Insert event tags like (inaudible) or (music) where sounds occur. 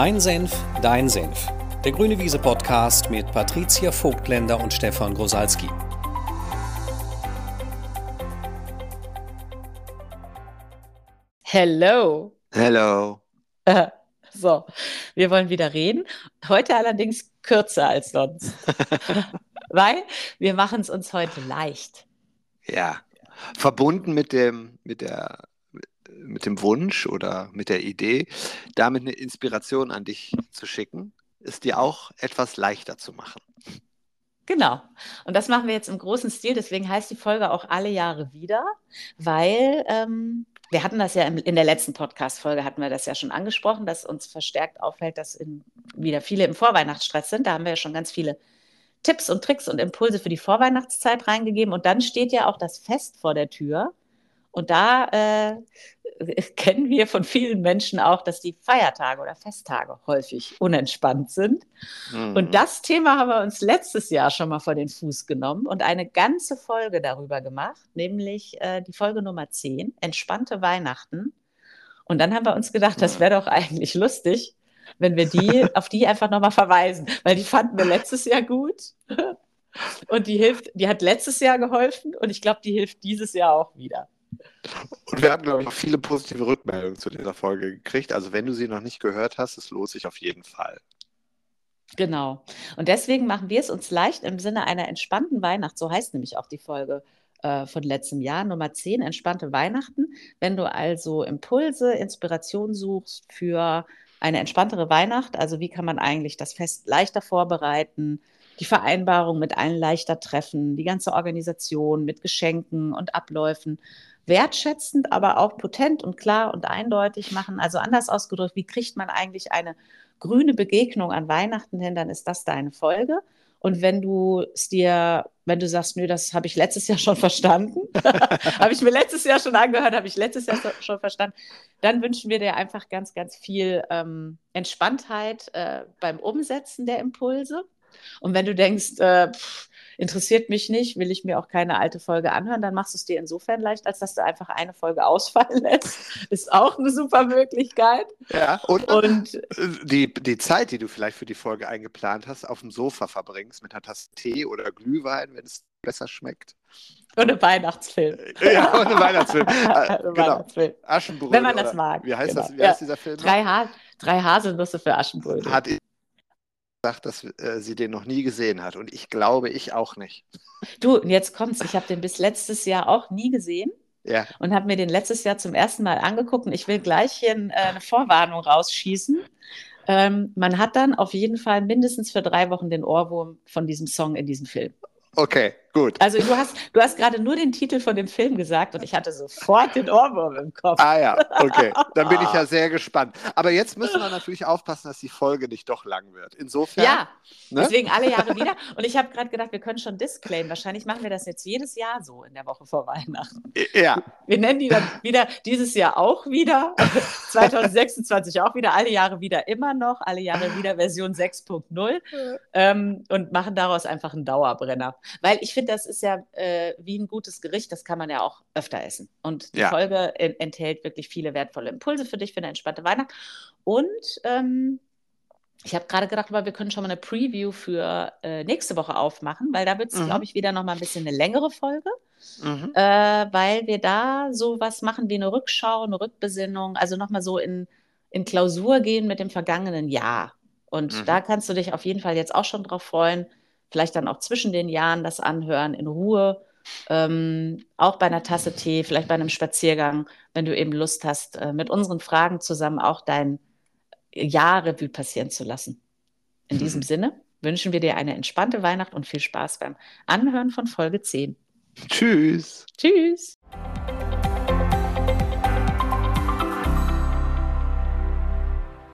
Mein Senf, dein Senf. Der Grüne Wiese Podcast mit Patricia Vogtländer und Stefan Grosalski. Hello. Hello. (laughs) So, wir wollen wieder reden. Heute allerdings kürzer als sonst, (laughs) weil wir machen es uns heute leicht. Ja, verbunden mit dem, mit der, mit dem Wunsch oder mit der Idee, damit eine Inspiration an dich zu schicken, ist dir auch etwas leichter zu machen. Genau. Und das machen wir jetzt im großen Stil. Deswegen heißt die Folge auch alle Jahre wieder, weil ähm, wir hatten das ja in, in der letzten Podcast-Folge, hatten wir das ja schon angesprochen, dass uns verstärkt auffällt, dass in, wieder viele im Vorweihnachtsstress sind. Da haben wir ja schon ganz viele Tipps und Tricks und Impulse für die Vorweihnachtszeit reingegeben. Und dann steht ja auch das Fest vor der Tür. Und da äh, (laughs) kennen wir von vielen Menschen auch, dass die Feiertage oder Festtage häufig unentspannt sind. Mhm. Und das Thema haben wir uns letztes Jahr schon mal vor den Fuß genommen und eine ganze Folge darüber gemacht, nämlich äh, die Folge Nummer 10, entspannte Weihnachten. Und dann haben wir uns gedacht, das wäre doch eigentlich lustig, wenn wir die (laughs) auf die einfach nochmal verweisen, weil die fanden wir letztes Jahr gut. Und die hilft, die hat letztes Jahr geholfen und ich glaube, die hilft dieses Jahr auch wieder. Und wir haben, glaube ich, auch viele positive Rückmeldungen zu dieser Folge gekriegt. Also wenn du sie noch nicht gehört hast, es lohnt sich auf jeden Fall. Genau. Und deswegen machen wir es uns leicht im Sinne einer entspannten Weihnacht. So heißt nämlich auch die Folge äh, von letztem Jahr, Nummer 10, entspannte Weihnachten. Wenn du also Impulse, Inspiration suchst für eine entspanntere Weihnacht, also wie kann man eigentlich das Fest leichter vorbereiten, die Vereinbarung mit allen leichter treffen, die ganze Organisation mit Geschenken und Abläufen wertschätzend, aber auch potent und klar und eindeutig machen. Also anders ausgedrückt, wie kriegt man eigentlich eine grüne Begegnung an Weihnachten hin, dann ist das deine Folge. Und wenn du es dir, wenn du sagst, nö, das habe ich letztes Jahr schon verstanden, (laughs) habe ich mir letztes Jahr schon angehört, habe ich letztes Jahr schon verstanden, dann wünschen wir dir einfach ganz, ganz viel ähm, Entspanntheit äh, beim Umsetzen der Impulse. Und wenn du denkst, äh, pff, interessiert mich nicht, will ich mir auch keine alte Folge anhören, dann machst du es dir insofern leicht, als dass du einfach eine Folge ausfallen (laughs) lässt. Ist auch eine super Möglichkeit. Ja, und, und die, die Zeit, die du vielleicht für die Folge eingeplant hast, auf dem Sofa verbringst mit einer Tasse Tee oder Glühwein, wenn es besser schmeckt. Und ein Weihnachtsfilm. Ja, und ein Weihnachtsfilm. (laughs) ein genau. Weihnachtsfilm. Aschenbrödel. Wenn man das mag. Wie heißt, genau. das, wie heißt dieser Film? Drei, ha drei Haselnüsse für Aschenbrödel. Hat gesagt, dass äh, sie den noch nie gesehen hat. Und ich glaube, ich auch nicht. Du, jetzt kommt's. Ich habe den bis letztes Jahr auch nie gesehen. Ja. Und habe mir den letztes Jahr zum ersten Mal angeguckt. Und ich will gleich hier äh, eine Vorwarnung rausschießen. Ähm, man hat dann auf jeden Fall mindestens für drei Wochen den Ohrwurm von diesem Song in diesem Film. Okay, gut. Also du hast, du hast gerade nur den Titel von dem Film gesagt und ich hatte sofort den Ohrwurm im Kopf. Ah ja, okay. Dann bin ich ja (laughs) sehr gespannt. Aber jetzt müssen wir natürlich aufpassen, dass die Folge nicht doch lang wird. Insofern. Ja, ne? deswegen alle Jahre wieder. Und ich habe gerade gedacht, wir können schon disclaimen. Wahrscheinlich machen wir das jetzt jedes Jahr so in der Woche vor Weihnachten. Ja. Wir nennen die dann wieder dieses Jahr auch wieder, (laughs) 2026 auch wieder, alle Jahre wieder immer noch, alle Jahre wieder Version 6.0 ähm, und machen daraus einfach einen Dauerbrenner. Weil ich finde, das ist ja äh, wie ein gutes Gericht, das kann man ja auch öfter essen. Und die ja. Folge enthält wirklich viele wertvolle Impulse für dich für eine entspannte Weihnacht. Und ähm, ich habe gerade gedacht, wir können schon mal eine Preview für äh, nächste Woche aufmachen, weil da wird es, mhm. glaube ich, wieder noch mal ein bisschen eine längere Folge, mhm. äh, weil wir da so was machen wie eine Rückschau, eine Rückbesinnung, also noch mal so in, in Klausur gehen mit dem vergangenen Jahr. Und mhm. da kannst du dich auf jeden Fall jetzt auch schon drauf freuen, vielleicht dann auch zwischen den Jahren das anhören, in Ruhe, ähm, auch bei einer Tasse Tee, vielleicht bei einem Spaziergang, wenn du eben Lust hast, äh, mit unseren Fragen zusammen auch dein Jahr Revue passieren zu lassen. In mhm. diesem Sinne wünschen wir dir eine entspannte Weihnacht und viel Spaß beim Anhören von Folge 10. Tschüss. Tschüss.